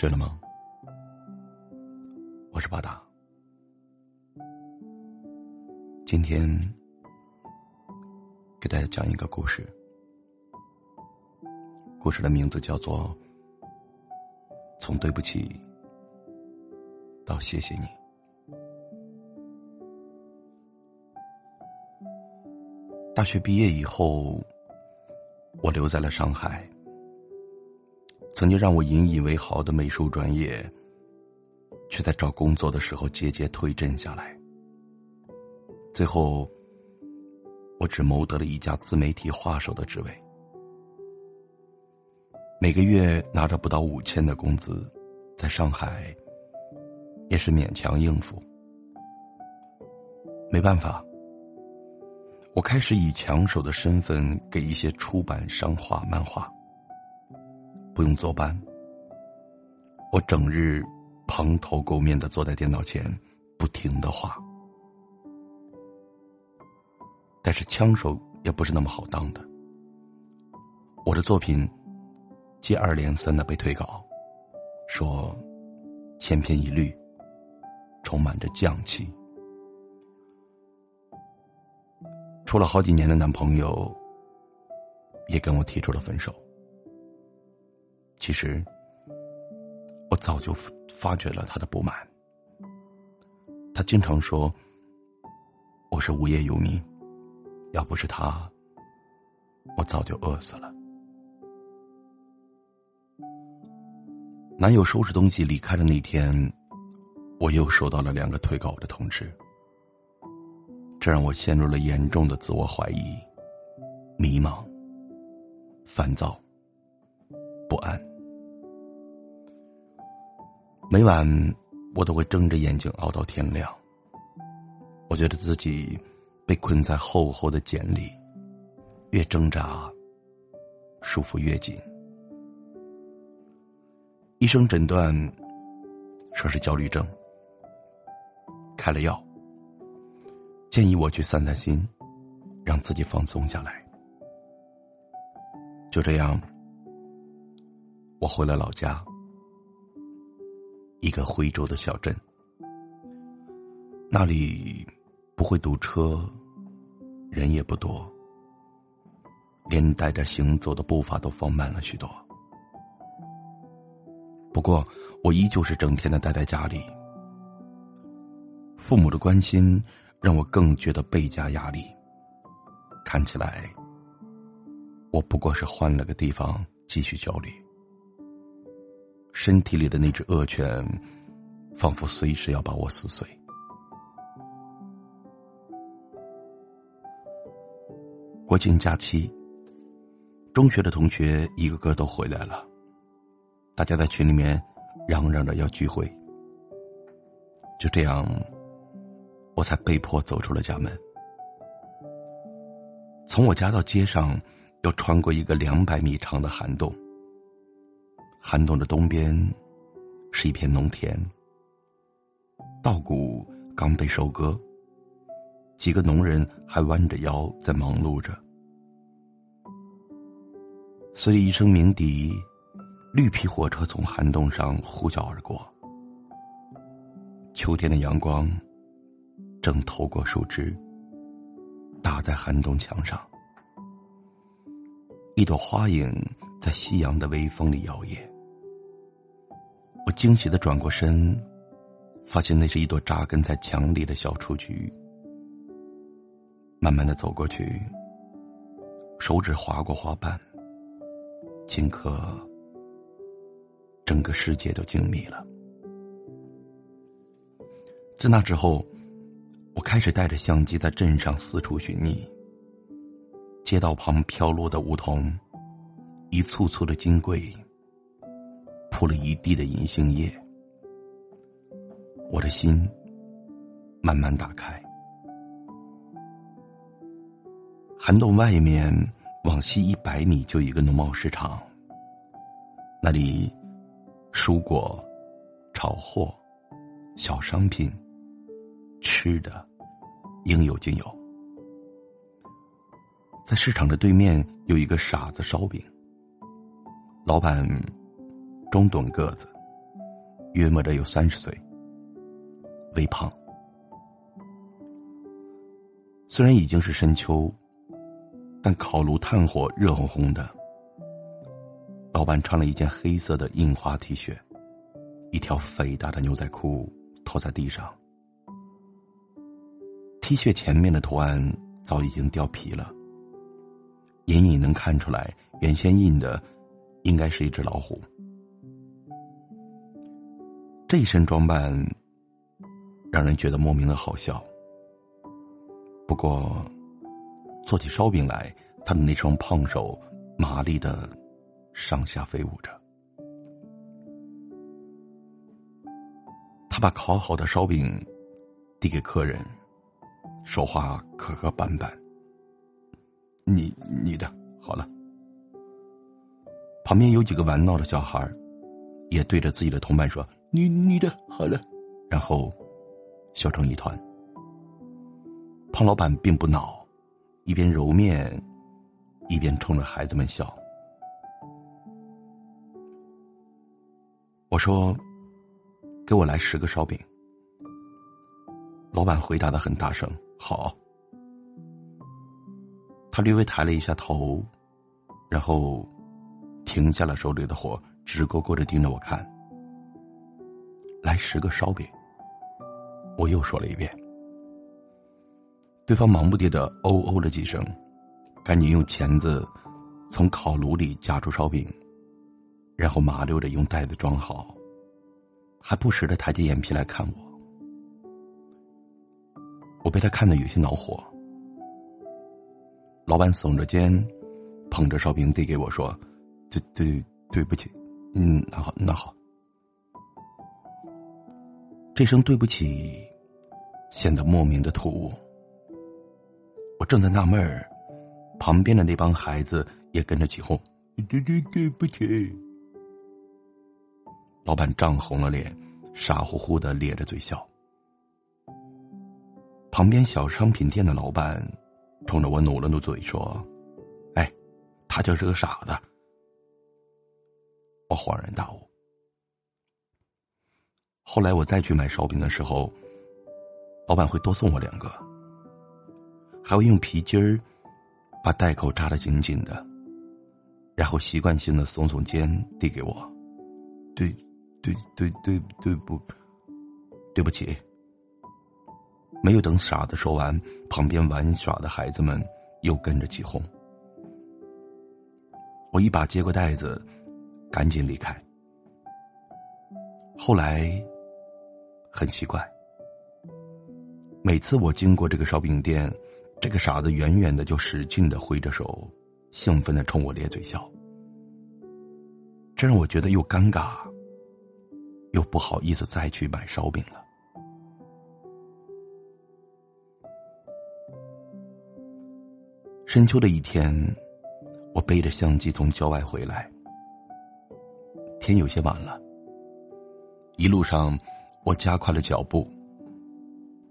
睡了吗？我是巴达。今天给大家讲一个故事，故事的名字叫做《从对不起到谢谢你》。大学毕业以后，我留在了上海。曾经让我引以为豪的美术专业，却在找工作的时候节节退阵下来。最后，我只谋得了一家自媒体画手的职位，每个月拿着不到五千的工资，在上海也是勉强应付。没办法，我开始以抢手的身份给一些出版商画漫画。不用坐班，我整日蓬头垢面的坐在电脑前，不停的画。但是枪手也不是那么好当的，我的作品接二连三的被退稿，说千篇一律，充满着匠气。处了好几年的男朋友也跟我提出了分手。其实，我早就发觉了他的不满。他经常说：“我是无业游民，要不是他，我早就饿死了。”男友收拾东西离开的那天，我又收到了两个退稿的通知，这让我陷入了严重的自我怀疑、迷茫、烦躁、不安。每晚，我都会睁着眼睛熬到天亮。我觉得自己被困在厚厚的茧里，越挣扎，束缚越紧。医生诊断说是焦虑症，开了药，建议我去散散心，让自己放松下来。就这样，我回了老家。一个徽州的小镇，那里不会堵车，人也不多，连带着行走的步伐都放慢了许多。不过，我依旧是整天的待在家里，父母的关心让我更觉得倍加压力。看起来，我不过是换了个地方继续焦虑。身体里的那只恶犬，仿佛随时要把我撕碎。国庆假期，中学的同学一个个都回来了，大家在群里面嚷嚷着要聚会。就这样，我才被迫走出了家门。从我家到街上，要穿过一个两百米长的涵洞。寒冬的东边，是一片农田。稻谷刚被收割，几个农人还弯着腰在忙碌着。随着一声鸣笛，绿皮火车从寒冬上呼啸而过。秋天的阳光正透过树枝，打在寒冬墙上，一朵花影在夕阳的微风里摇曳。我惊喜的转过身，发现那是一朵扎根在墙里的小雏菊。慢慢的走过去，手指划过花瓣，顷刻，整个世界都静谧了。自那之后，我开始带着相机在镇上四处寻觅。街道旁飘落的梧桐，一簇簇的金桂。铺了一地的银杏叶，我的心慢慢打开。涵洞外面往西一百米就一个农贸市场，那里蔬果、炒货、小商品、吃的应有尽有。在市场的对面有一个傻子烧饼，老板。中等个子，约摸着有三十岁，微胖。虽然已经是深秋，但烤炉炭火热烘烘的。老板穿了一件黑色的印花 T 恤，一条肥大的牛仔裤拖在地上。T 恤前面的图案早已经掉皮了，隐隐能看出来，原先印的应该是一只老虎。这一身装扮让人觉得莫名的好笑。不过，做起烧饼来，他的那双胖手麻利的上下飞舞着。他把烤好的烧饼递给客人，说话磕磕绊绊：“你你的好了。”旁边有几个玩闹的小孩也对着自己的同伴说。你你的好了，然后笑成一团。胖老板并不恼，一边揉面，一边冲着孩子们笑。我说：“给我来十个烧饼。”老板回答的很大声：“好。”他略微抬了一下头，然后停下了手里的活，直勾勾的盯着我看。来十个烧饼，我又说了一遍。对方忙不迭的哦哦了几声，赶紧用钳子从烤炉里夹出烧饼，然后麻溜的用袋子装好，还不时的抬起眼皮来看我。我被他看得有些恼火。老板耸着肩，捧着烧饼递给我说：“对对对不起，嗯，那好那好。”这声对不起，显得莫名的突兀。我正在纳闷儿，旁边的那帮孩子也跟着起哄：“对对对不起。”老板涨红了脸，傻乎乎的咧着嘴笑。旁边小商品店的老板冲着我努了努嘴说：“哎，他就是个傻子。”我恍然大悟。后来我再去买烧饼的时候，老板会多送我两个，还会用皮筋儿把袋口扎得紧紧的，然后习惯性的耸耸肩递给我，对，对对对对不，对不起。没有等傻子说完，旁边玩耍的孩子们又跟着起哄。我一把接过袋子，赶紧离开。后来。很奇怪，每次我经过这个烧饼店，这个傻子远远的就使劲的挥着手，兴奋的冲我咧嘴笑，这让我觉得又尴尬，又不好意思再去买烧饼了。深秋的一天，我背着相机从郊外回来，天有些晚了，一路上。我加快了脚步，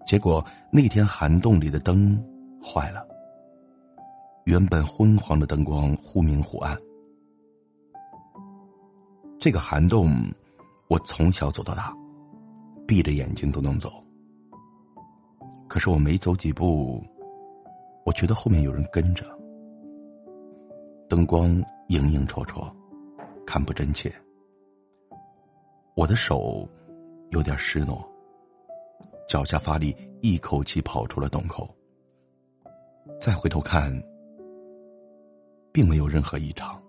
结果那天涵洞里的灯坏了，原本昏黄的灯光忽明忽暗。这个涵洞，我从小走到大，闭着眼睛都能走。可是我没走几步，我觉得后面有人跟着，灯光影影绰绰，看不真切。我的手。有点失落，脚下发力，一口气跑出了洞口。再回头看，并没有任何异常。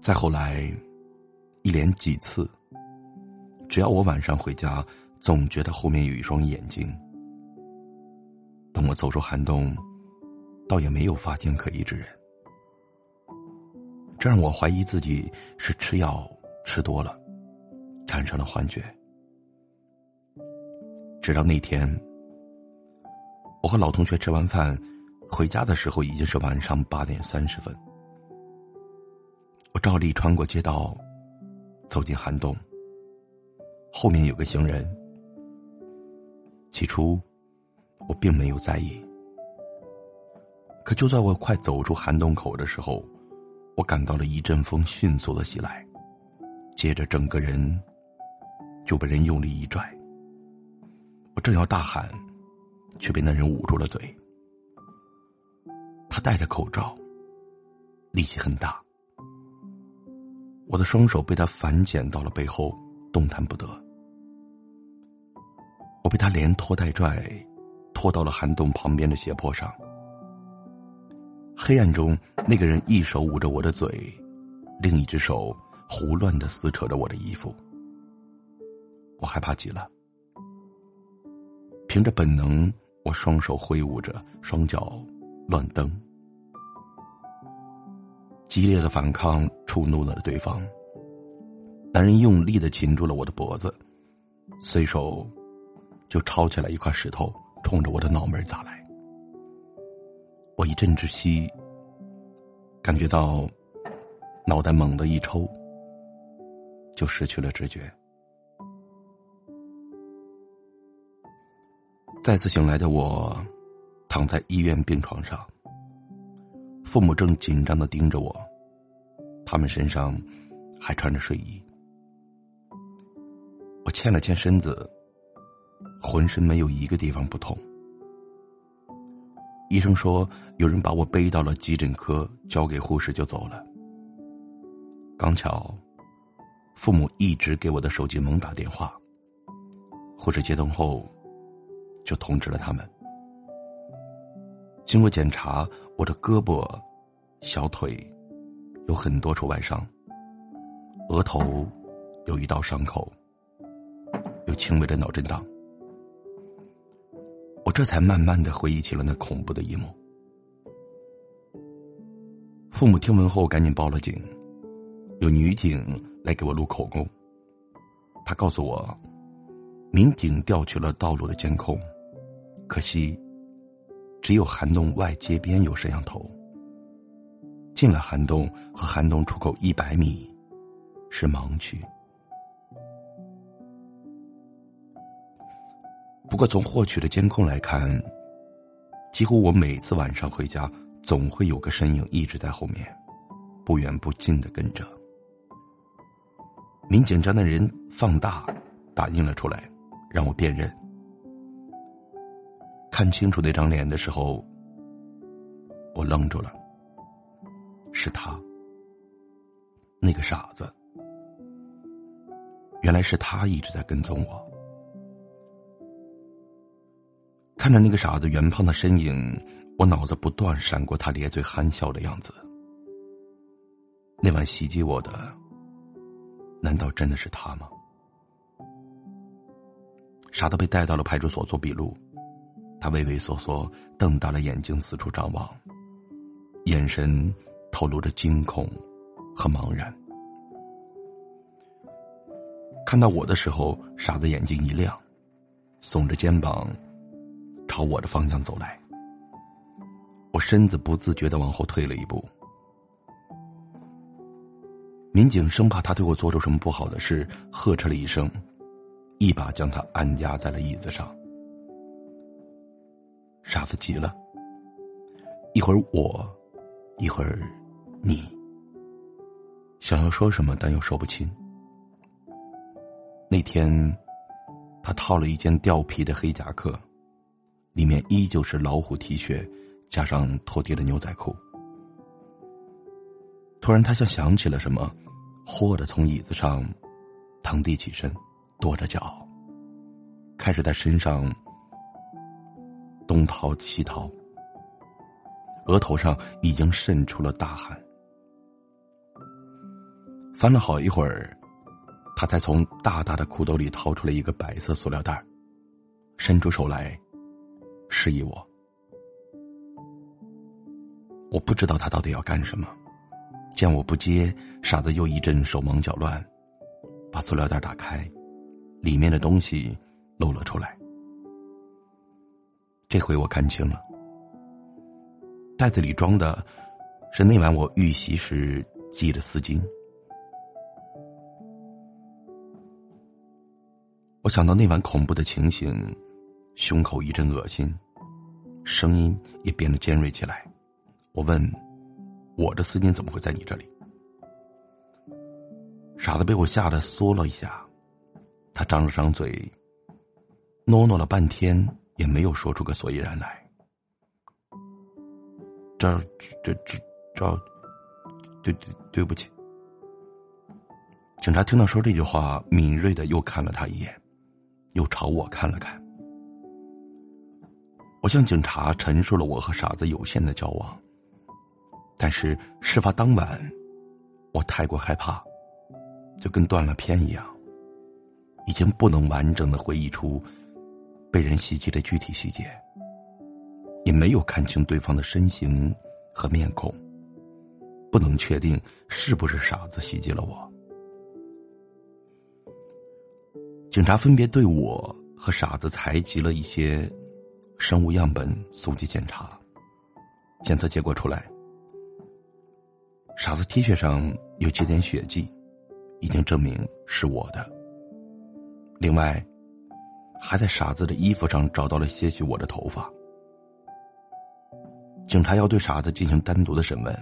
再后来，一连几次，只要我晚上回家，总觉得后面有一双眼睛。等我走出寒冬，倒也没有发现可疑之人。这让我怀疑自己是吃药吃多了，产生了幻觉。直到那天，我和老同学吃完饭回家的时候，已经是晚上八点三十分。我照例穿过街道，走进涵洞。后面有个行人。起初，我并没有在意。可就在我快走出涵洞口的时候，我感到了一阵风迅速的袭来，接着整个人就被人用力一拽。我正要大喊，却被那人捂住了嘴。他戴着口罩，力气很大。我的双手被他反剪到了背后，动弹不得。我被他连拖带拽，拖到了涵洞旁边的斜坡上。黑暗中，那个人一手捂着我的嘴，另一只手胡乱的撕扯着我的衣服。我害怕极了。凭着本能，我双手挥舞着，双脚乱蹬。激烈的反抗触怒了对方。男人用力的擒住了我的脖子，随手就抄起来一块石头，冲着我的脑门砸来。我一阵窒息，感觉到脑袋猛地一抽，就失去了知觉。再次醒来的我，躺在医院病床上。父母正紧张的盯着我，他们身上还穿着睡衣。我欠了欠身子，浑身没有一个地方不痛。医生说有人把我背到了急诊科，交给护士就走了。刚巧，父母一直给我的手机猛打电话，护士接通后。就通知了他们。经过检查，我的胳膊、小腿有很多处外伤，额头有一道伤口，有轻微的脑震荡。我这才慢慢的回忆起了那恐怖的一幕。父母听闻后赶紧报了警，有女警来给我录口供。他告诉我，民警调取了道路的监控。可惜，只有涵洞外街边有摄像头。进了涵洞和涵洞出口一百米，是盲区。不过从获取的监控来看，几乎我每次晚上回家，总会有个身影一直在后面，不远不近的跟着。民警将那人放大，打印了出来，让我辨认。看清楚那张脸的时候，我愣住了。是他，那个傻子。原来是他一直在跟踪我。看着那个傻子圆胖的身影，我脑子不断闪过他咧嘴憨笑的样子。那晚袭击我的，难道真的是他吗？傻子被带到了派出所做笔录。他畏畏缩缩，瞪大了眼睛四处张望，眼神透露着惊恐和茫然。看到我的时候，傻子眼睛一亮，耸着肩膀朝我的方向走来。我身子不自觉的往后退了一步。民警生怕他对我做出什么不好的事，呵斥了一声，一把将他按压在了椅子上。傻子急了，一会儿我，一会儿你，想要说什么，但又说不清。那天，他套了一件掉皮的黑夹克，里面依旧是老虎 T 恤，加上拖地的牛仔裤。突然，他像想起了什么，豁的从椅子上腾地起身，跺着脚，开始在身上。东掏西掏，额头上已经渗出了大汗。翻了好一会儿，他才从大大的裤兜里掏出了一个白色塑料袋，伸出手来，示意我。我不知道他到底要干什么，见我不接，傻子又一阵手忙脚乱，把塑料袋打开，里面的东西露了出来。这回我看清了，袋子里装的是那晚我遇袭时系的丝巾。我想到那晚恐怖的情形，胸口一阵恶心，声音也变得尖锐起来。我问：“我的丝巾怎么会在你这里？”傻子被我吓得缩了一下，他张了张嘴，诺诺了半天，也没有说出个所以然来。这这这这，对对对不起。警察听到说这句话，敏锐的又看了他一眼，又朝我看了看。我向警察陈述了我和傻子有限的交往，但是事发当晚，我太过害怕，就跟断了片一样，已经不能完整的回忆出被人袭击的具体细节，也没有看清对方的身形和面孔，不能确定是不是傻子袭击了我。警察分别对我和傻子采集了一些生物样本送去检查，检测结果出来，傻子 T 恤上有几点血迹，已经证明是我的。另外，还在傻子的衣服上找到了些许我的头发。警察要对傻子进行单独的审问，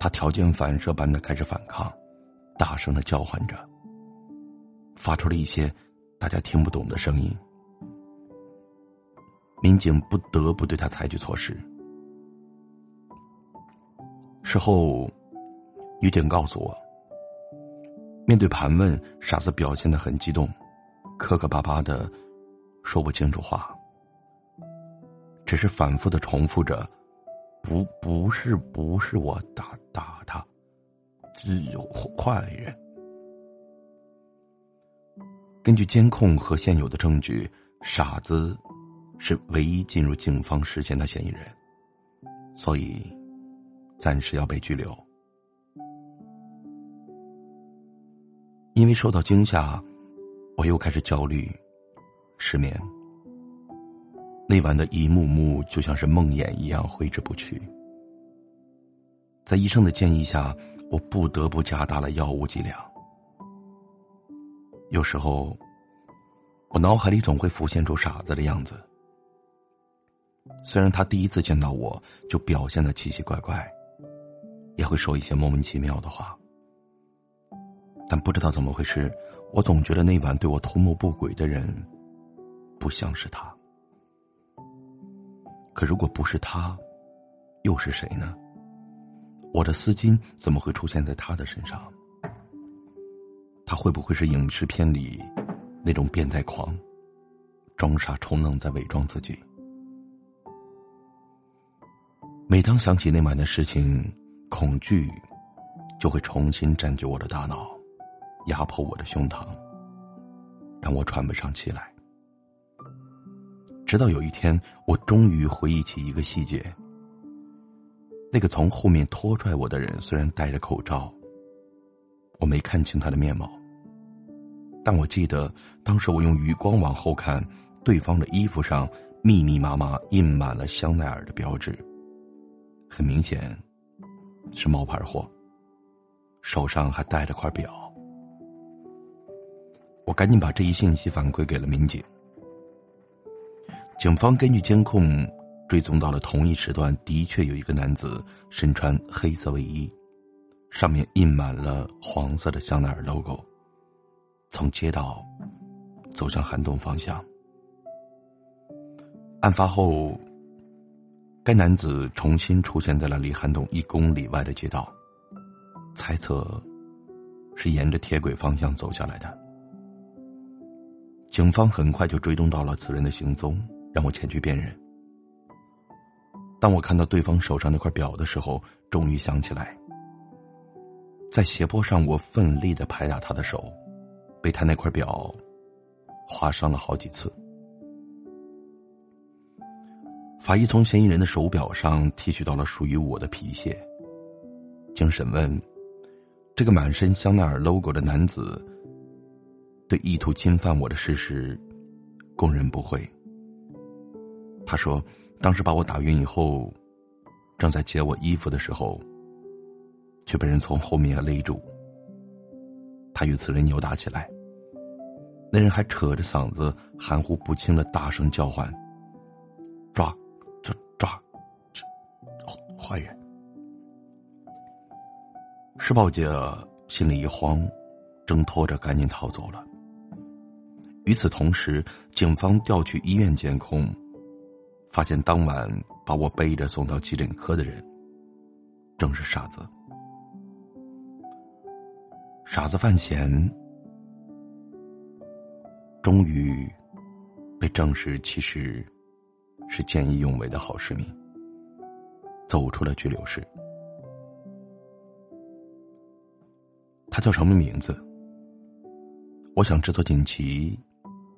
他条件反射般的开始反抗，大声的叫唤着。发出了一些大家听不懂的声音，民警不得不对他采取措施。事后，女警告诉我，面对盘问，傻子表现的很激动，磕磕巴巴的说不清楚话，只是反复的重复着：“不，不是，不是我打打他，只有坏人。”根据监控和现有的证据，傻子是唯一进入警方视线的嫌疑人，所以暂时要被拘留。因为受到惊吓，我又开始焦虑、失眠。那晚的一幕幕就像是梦魇一样挥之不去。在医生的建议下，我不得不加大了药物剂量。有时候，我脑海里总会浮现出傻子的样子。虽然他第一次见到我就表现的奇奇怪怪，也会说一些莫名其妙的话，但不知道怎么回事，我总觉得那晚对我图谋不轨的人，不像是他。可如果不是他，又是谁呢？我的丝巾怎么会出现在他的身上？他会不会是影视片里那种变态狂，装傻充愣在伪装自己？每当想起那晚的事情，恐惧就会重新占据我的大脑，压迫我的胸膛，让我喘不上气来。直到有一天，我终于回忆起一个细节：那个从后面拖拽我的人，虽然戴着口罩，我没看清他的面貌。但我记得，当时我用余光往后看，对方的衣服上密密麻麻印满了香奈儿的标志，很明显是冒牌货。手上还戴着块表。我赶紧把这一信息反馈给了民警。警方根据监控追踪到了同一时段，的确有一个男子身穿黑色卫衣，上面印满了黄色的香奈儿 logo。从街道走向涵洞方向。案发后，该男子重新出现在了离涵洞一公里外的街道，猜测是沿着铁轨方向走下来的。警方很快就追踪到了此人的行踪，让我前去辨认。当我看到对方手上那块表的时候，终于想起来，在斜坡上，我奋力的拍打他的手。被他那块表划伤了好几次。法医从嫌疑人的手表上提取到了属于我的皮屑。经审问，这个满身香奈儿 logo 的男子对意图侵犯我的事实供认不讳。他说，当时把我打晕以后，正在解我衣服的时候，却被人从后面勒住。他与此人扭打起来，那人还扯着嗓子含糊不清的大声叫唤：“抓，坏人！”施暴者心里一慌，挣脱着赶紧逃走了。与此同时，警方调取医院监控，发现当晚把我背着送到急诊科的人，正是傻子。傻子范闲，终于被证实其实是见义勇为的好市民，走出了拘留室。他叫什么名字？我想制作锦旗，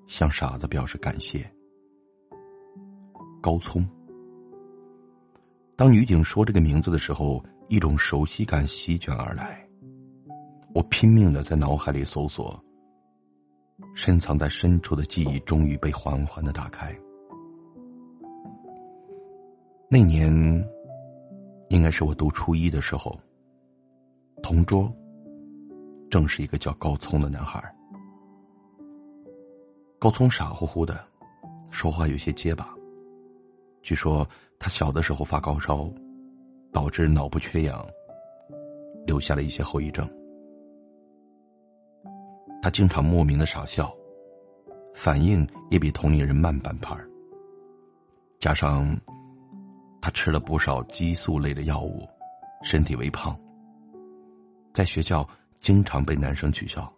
向傻子表示感谢。高聪。当女警说这个名字的时候，一种熟悉感席卷而来。我拼命的在脑海里搜索，深藏在深处的记忆终于被缓缓的打开。那年，应该是我读初一的时候，同桌。正是一个叫高聪的男孩。高聪傻乎乎的，说话有些结巴。据说他小的时候发高烧，导致脑部缺氧，留下了一些后遗症。他经常莫名的傻笑，反应也比同龄人慢半拍加上他吃了不少激素类的药物，身体微胖，在学校。经常被男生取笑，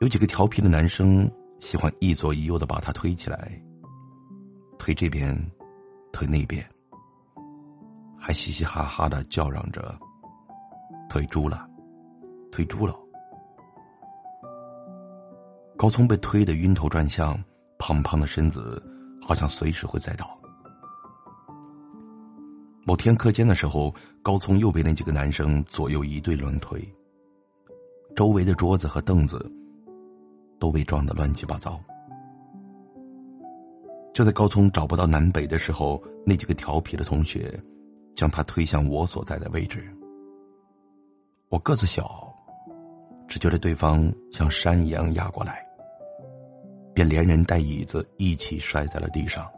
有几个调皮的男生喜欢一左一右的把他推起来，推这边，推那边，还嘻嘻哈哈的叫嚷着：“推猪了，推猪了。”高聪被推得晕头转向，胖胖的身子好像随时会栽倒。某天课间的时候，高聪又被那几个男生左右一对乱推，周围的桌子和凳子都被撞得乱七八糟。就在高聪找不到南北的时候，那几个调皮的同学将他推向我所在的位置。我个子小，只觉得对方像山一样压过来，便连人带椅子一起摔在了地上。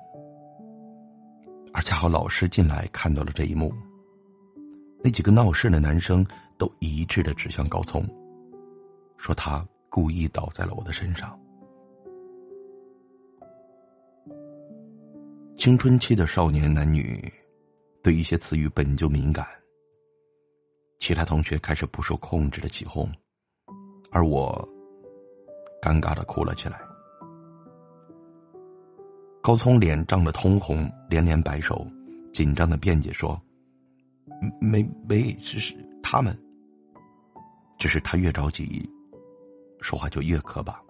而恰好老师进来看到了这一幕，那几个闹事的男生都一致的指向高聪，说他故意倒在了我的身上。青春期的少年男女，对一些词语本就敏感。其他同学开始不受控制的起哄，而我尴尬的哭了起来。高聪脸涨得通红，连连摆手，紧张的辩解说：“没没，只是他们。”只是他越着急，说话就越磕巴。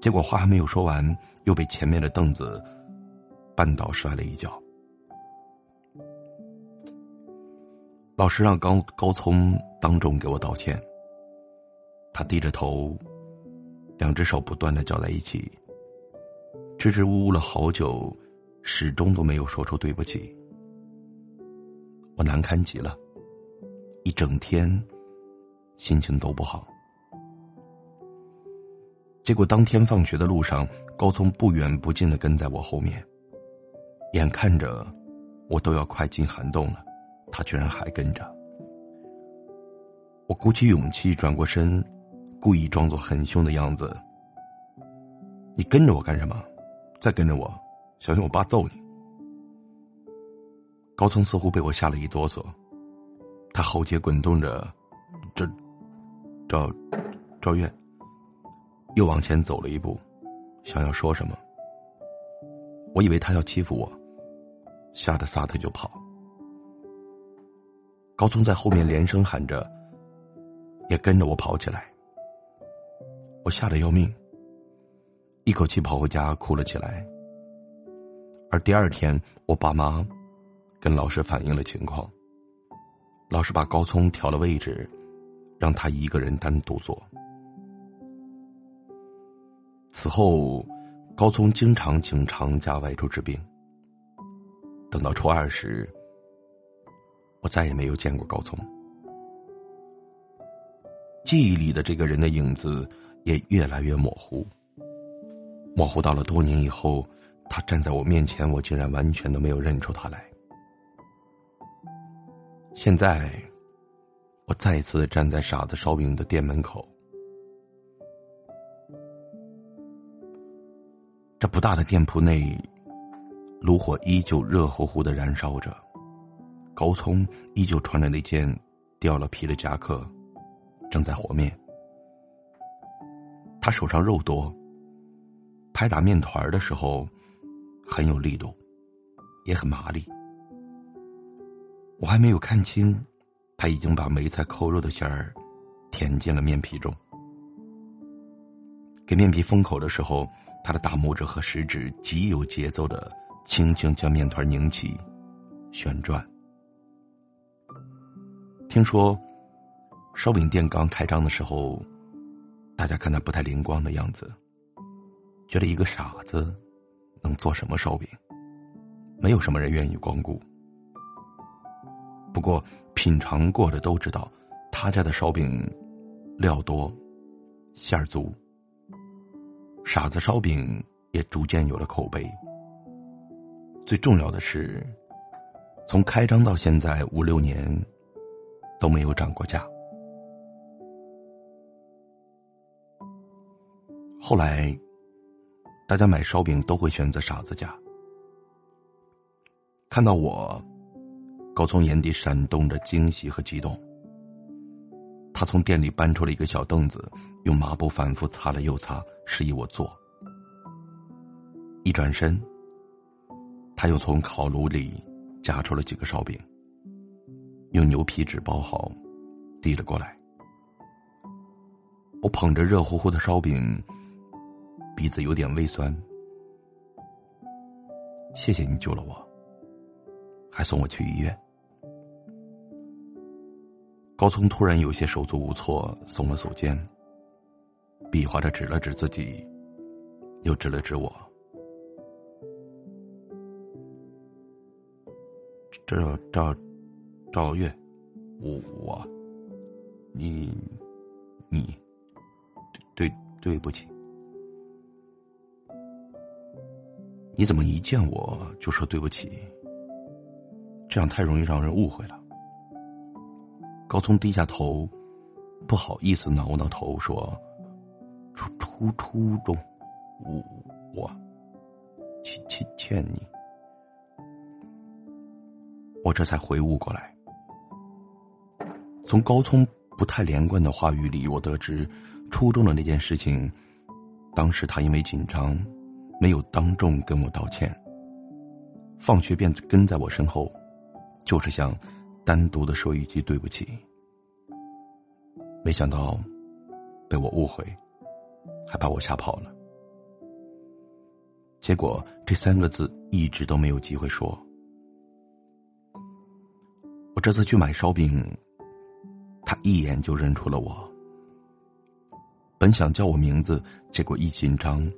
结果话还没有说完，又被前面的凳子绊倒，摔了一跤。老师让高高聪当众给我道歉。他低着头，两只手不断的搅在一起。支支吾吾了好久，始终都没有说出对不起。我难堪极了，一整天心情都不好。结果当天放学的路上，高聪不远不近的跟在我后面，眼看着我都要快进涵洞了，他居然还跟着。我鼓起勇气转过身，故意装作很凶的样子：“你跟着我干什么？”再跟着我，小心我爸揍你！高聪似乎被我吓了一哆嗦，他喉结滚动着，这赵赵月又往前走了一步，想要说什么。我以为他要欺负我，吓得撒腿就跑。高聪在后面连声喊着，也跟着我跑起来。我吓得要命。一口气跑回家哭了起来，而第二天，我爸妈跟老师反映了情况。老师把高聪调了位置，让他一个人单独坐。此后，高聪经常请长假外出治病。等到初二时，我再也没有见过高聪。记忆里的这个人的影子也越来越模糊。模糊到了多年以后，他站在我面前，我竟然完全都没有认出他来。现在，我再一次站在傻子烧饼的店门口。这不大的店铺内，炉火依旧热乎乎的燃烧着，高聪依旧穿着那件掉了皮的夹克，正在和面。他手上肉多，拍打面团的时候很有力度，也很麻利。我还没有看清，他已经把梅菜扣肉的馅儿填进了面皮中。给面皮封口的时候，他的大拇指和食指极有节奏的轻轻将面团拧起、旋转。听说烧饼店刚开张的时候，大家看他不太灵光的样子，觉得一个傻子能做什么烧饼？没有什么人愿意光顾。不过，品尝过的都知道，他家的烧饼料多，馅儿足。傻子烧饼也逐渐有了口碑。最重要的是，从开张到现在五六年都没有涨过价。后来，大家买烧饼都会选择傻子家。看到我。高聪眼底闪动着惊喜和激动。他从店里搬出了一个小凳子，用抹布反复擦了又擦，示意我坐。一转身，他又从烤炉里夹出了几个烧饼，用牛皮纸包好，递了过来。我捧着热乎乎的烧饼，鼻子有点微酸。谢谢你救了我。还送我去医院。高聪突然有些手足无措，耸了耸肩，比划着指了指自己，又指了指我。这赵赵月，我我，你你，对对不起，你怎么一见我就说对不起？这样太容易让人误会了。高聪低下头，不好意思挠挠头说：“初初初中，我我欠欠欠你。”我这才回悟过来。从高聪不太连贯的话语里，我得知初中的那件事情，当时他因为紧张，没有当众跟我道歉，放学便跟在我身后。就是想单独的说一句对不起，没想到被我误会，还把我吓跑了。结果这三个字一直都没有机会说。我这次去买烧饼，他一眼就认出了我。本想叫我名字，结果一紧张，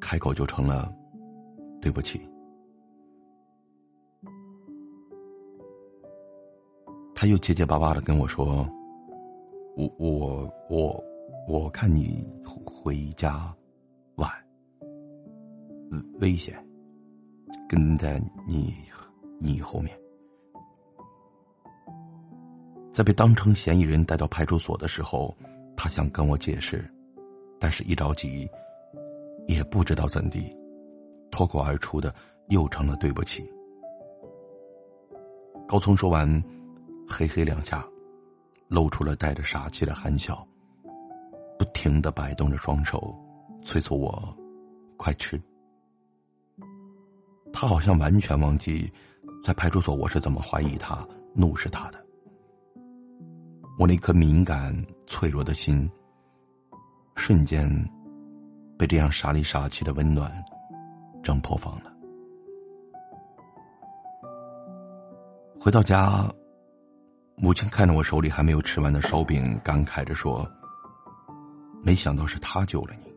开口就成了对不起。他又结结巴巴的跟我说：“我我我我看你回家晚，危险，跟在你你后面。”在被当成嫌疑人带到派出所的时候，他想跟我解释，但是一着急，也不知道怎地，脱口而出的又成了对不起。高聪说完。嘿嘿两下，露出了带着傻气的含笑，不停的摆动着双手，催促我快吃。他好像完全忘记，在派出所我是怎么怀疑他、怒视他的。我那颗敏感脆弱的心，瞬间被这样傻里傻气的温暖挣破防了。回到家。母亲看着我手里还没有吃完的烧饼，感慨着说：“没想到是他救了你。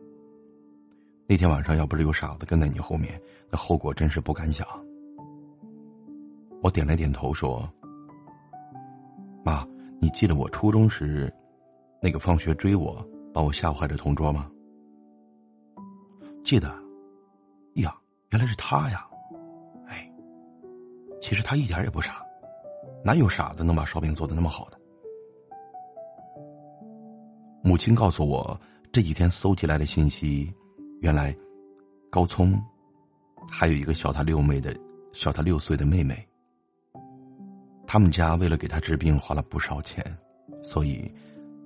那天晚上要不是有傻子跟在你后面，那后果真是不敢想。”我点了点头说：“妈，你记得我初中时，那个放学追我、把我吓坏的同桌吗？”记得。呀，原来是他呀！哎，其实他一点也不傻。哪有傻子能把烧饼做的那么好的？母亲告诉我，这几天搜集来的信息，原来高聪还有一个小他六妹的小他六岁的妹妹。他们家为了给他治病花了不少钱，所以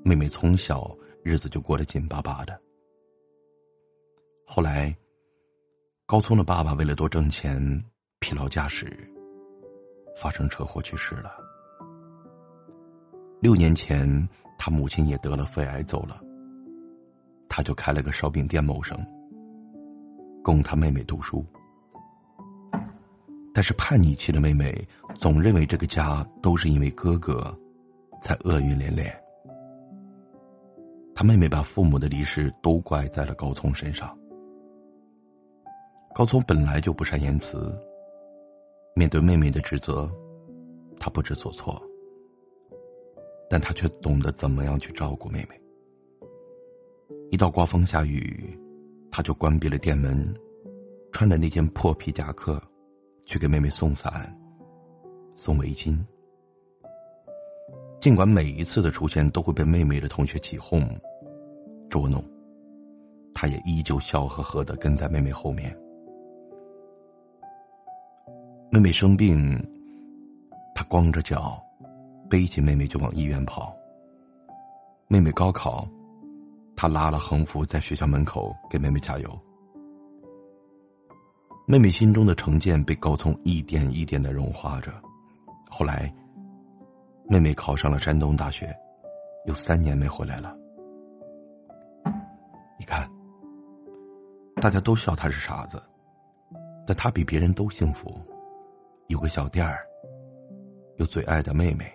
妹妹从小日子就过得紧巴巴的。后来，高聪的爸爸为了多挣钱，疲劳驾驶，发生车祸去世了。六年前，他母亲也得了肺癌走了。他就开了个烧饼店谋生，供他妹妹读书。但是叛逆期的妹妹总认为这个家都是因为哥哥，才厄运连连。他妹妹把父母的离世都怪在了高聪身上。高聪本来就不善言辞，面对妹妹的指责，他不知所措。但他却懂得怎么样去照顾妹妹。一到刮风下雨，他就关闭了店门，穿着那件破皮夹克。去给妹妹送伞、送围巾。尽管每一次的出现都会被妹妹的同学起哄、捉弄，他也依旧笑呵呵的跟在妹妹后面。妹妹生病，他光着脚，背起妹妹就往医院跑。妹妹高考，他拉了横幅在学校门口给妹妹加油。妹妹心中的成见被高聪一点一点的融化着，后来，妹妹考上了山东大学，有三年没回来了。你看，大家都笑他是傻子，但他比别人都幸福，有个小店儿，有最爱的妹妹，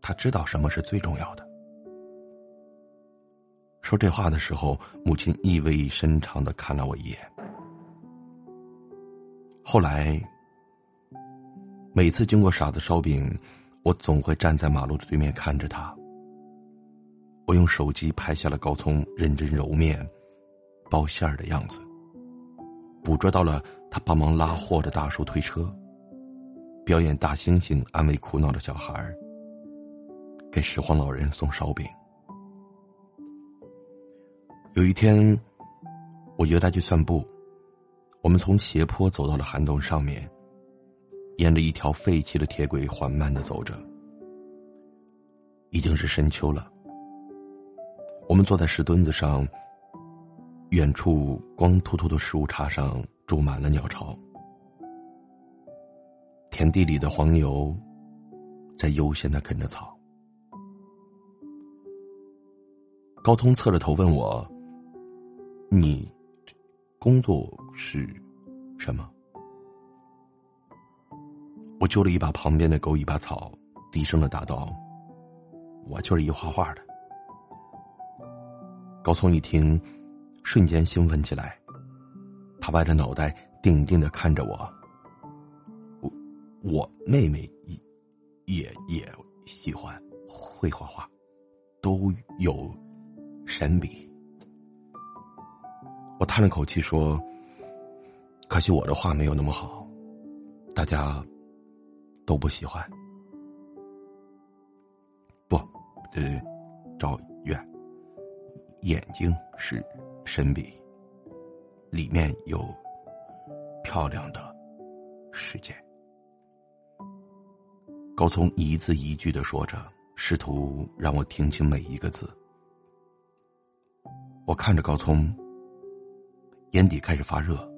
他知道什么是最重要的。说这话的时候，母亲意味深长的看了我一眼。后来，每次经过傻子烧饼，我总会站在马路的对面看着他。我用手机拍下了高聪认真揉面、包馅儿的样子，捕捉到了他帮忙拉货的大叔推车，表演大猩猩安慰哭闹的小孩儿，给拾荒老人送烧饼。有一天，我约他去散步。我们从斜坡走到了涵洞上面，沿着一条废弃的铁轨缓慢的走着。已经是深秋了。我们坐在石墩子上，远处光秃秃的树杈上住满了鸟巢。田地里的黄牛在悠闲的啃着草。高通侧着头问我：“你？”工作是什么？我揪了一把旁边的狗尾巴草，低声的答道：“我就是一画画的。”高聪一听，瞬间兴奋起来，他歪着脑袋，定定的看着我。我妹妹也也也喜欢会画画，都有神笔。我叹了口气说：“可惜我的画没有那么好，大家都不喜欢。不，呃，赵远，眼睛是神笔，里面有漂亮的世界。”高聪一字一句的说着，试图让我听清每一个字。我看着高聪。眼底开始发热，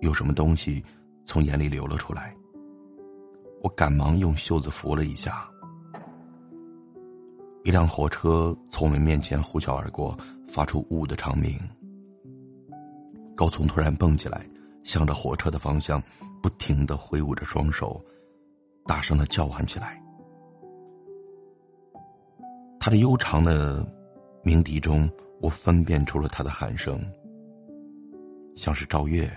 有什么东西从眼里流了出来。我赶忙用袖子扶了一下。一辆火车从我们面前呼啸而过，发出呜的长鸣。高聪突然蹦起来，向着火车的方向不停的挥舞着双手，大声的叫唤起来。他的悠长的鸣笛中，我分辨出了他的喊声。像是赵月，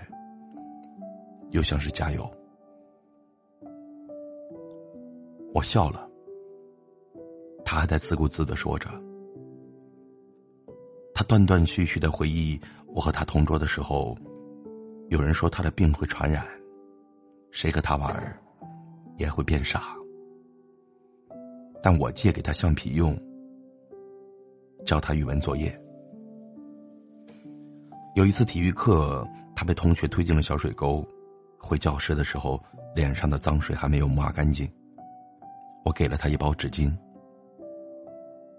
又像是加油。我笑了，他还在自顾自的说着。他断断续续的回忆，我和他同桌的时候，有人说他的病会传染，谁和他玩儿，也会变傻。但我借给他橡皮用，教他语文作业。有一次体育课，他被同学推进了小水沟，回教室的时候，脸上的脏水还没有抹干净。我给了他一包纸巾，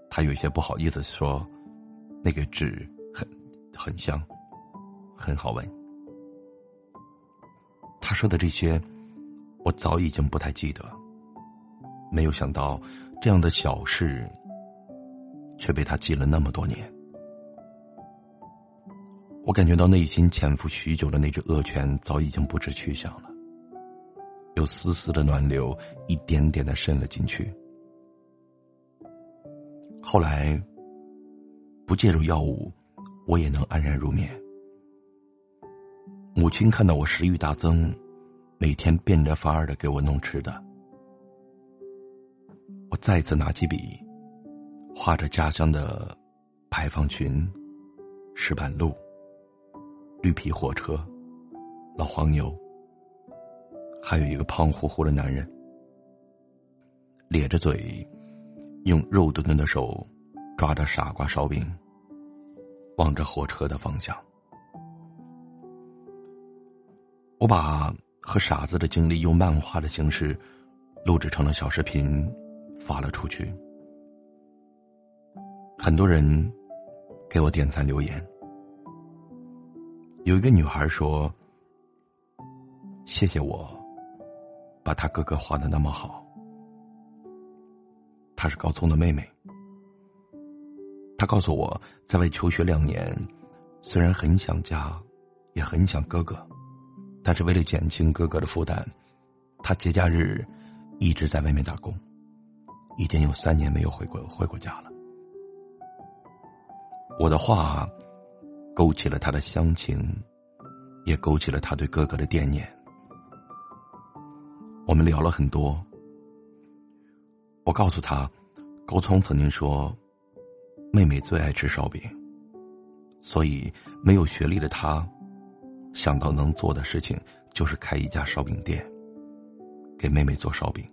他有些不好意思说：“那个纸很很香，很好闻。”他说的这些，我早已经不太记得。没有想到。这样的小事，却被他记了那么多年。我感觉到内心潜伏许久的那只恶犬早已经不知去向了，有丝丝的暖流一点点的渗了进去。后来，不介入药物，我也能安然入眠。母亲看到我食欲大增，每天变着法儿的给我弄吃的。我再次拿起笔，画着家乡的牌坊群、石板路、绿皮火车、老黄牛，还有一个胖乎乎的男人，咧着嘴，用肉墩墩的手抓着傻瓜烧饼，望着火车的方向。我把和傻子的经历用漫画的形式录制成了小视频。发了出去，很多人给我点赞留言。有一个女孩说：“谢谢我，把她哥哥画的那么好。”她是高聪的妹妹。她告诉我，在外求学两年，虽然很想家，也很想哥哥，但是为了减轻哥哥的负担，他节假日一直在外面打工。已经有三年没有回过回过家了。我的话勾起了他的乡情，也勾起了他对哥哥的惦念。我们聊了很多。我告诉他，高聪曾经说，妹妹最爱吃烧饼，所以没有学历的他，想到能做的事情就是开一家烧饼店，给妹妹做烧饼。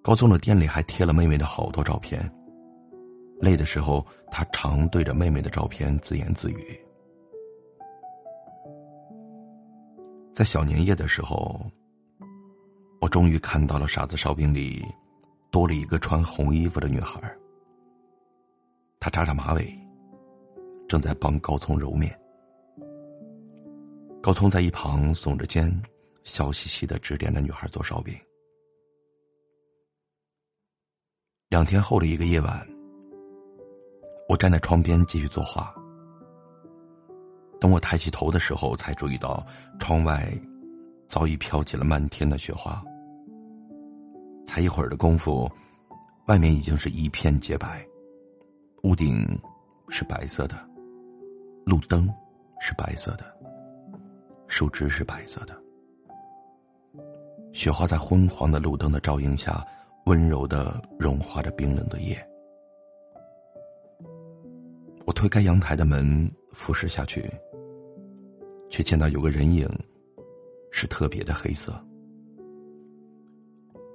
高中的店里还贴了妹妹的好多照片。累的时候，他常对着妹妹的照片自言自语。在小年夜的时候，我终于看到了傻子烧饼里多了一个穿红衣服的女孩。她扎着马尾，正在帮高聪揉面。高聪在一旁耸着肩，笑嘻嘻的指点着女孩做烧饼。两天后的一个夜晚，我站在窗边继续作画。等我抬起头的时候，才注意到窗外早已飘起了漫天的雪花。才一会儿的功夫，外面已经是一片洁白，屋顶是白色的，路灯是白色的，树枝是白色的，雪花在昏黄的路灯的照映下。温柔的融化着冰冷的夜。我推开阳台的门，俯视下去，却见到有个人影，是特别的黑色。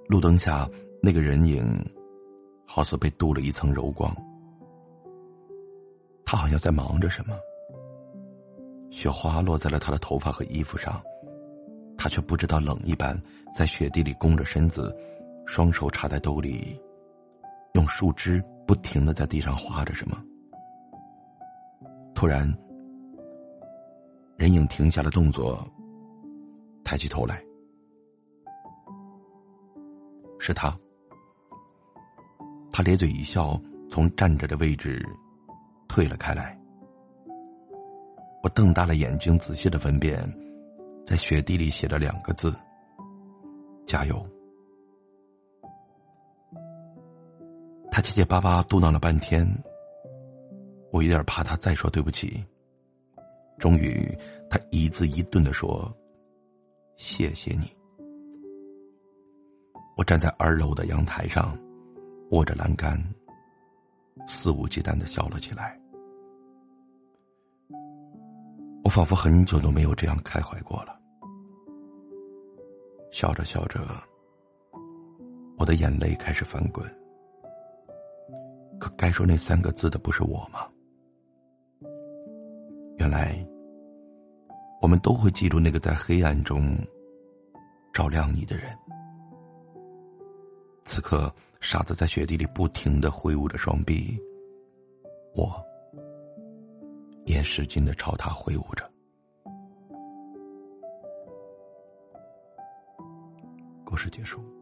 路灯下，那个人影，好似被镀了一层柔光。他好像在忙着什么。雪花落在了他的头发和衣服上，他却不知道冷一般，在雪地里弓着身子。双手插在兜里，用树枝不停的在地上划着什么。突然，人影停下了动作，抬起头来，是他。他咧嘴一笑，从站着的位置退了开来。我瞪大了眼睛，仔细的分辨，在雪地里写着两个字：加油。他结结巴巴嘟囔了半天，我有点怕他再说对不起。终于，他一字一顿的说：“谢谢你。”我站在二楼的阳台上，握着栏杆，肆无忌惮的笑了起来。我仿佛很久都没有这样开怀过了。笑着笑着，我的眼泪开始翻滚。可该说那三个字的不是我吗？原来，我们都会记住那个在黑暗中照亮你的人。此刻，傻子在雪地里不停的挥舞着双臂，我也使劲的朝他挥舞着。故事结束。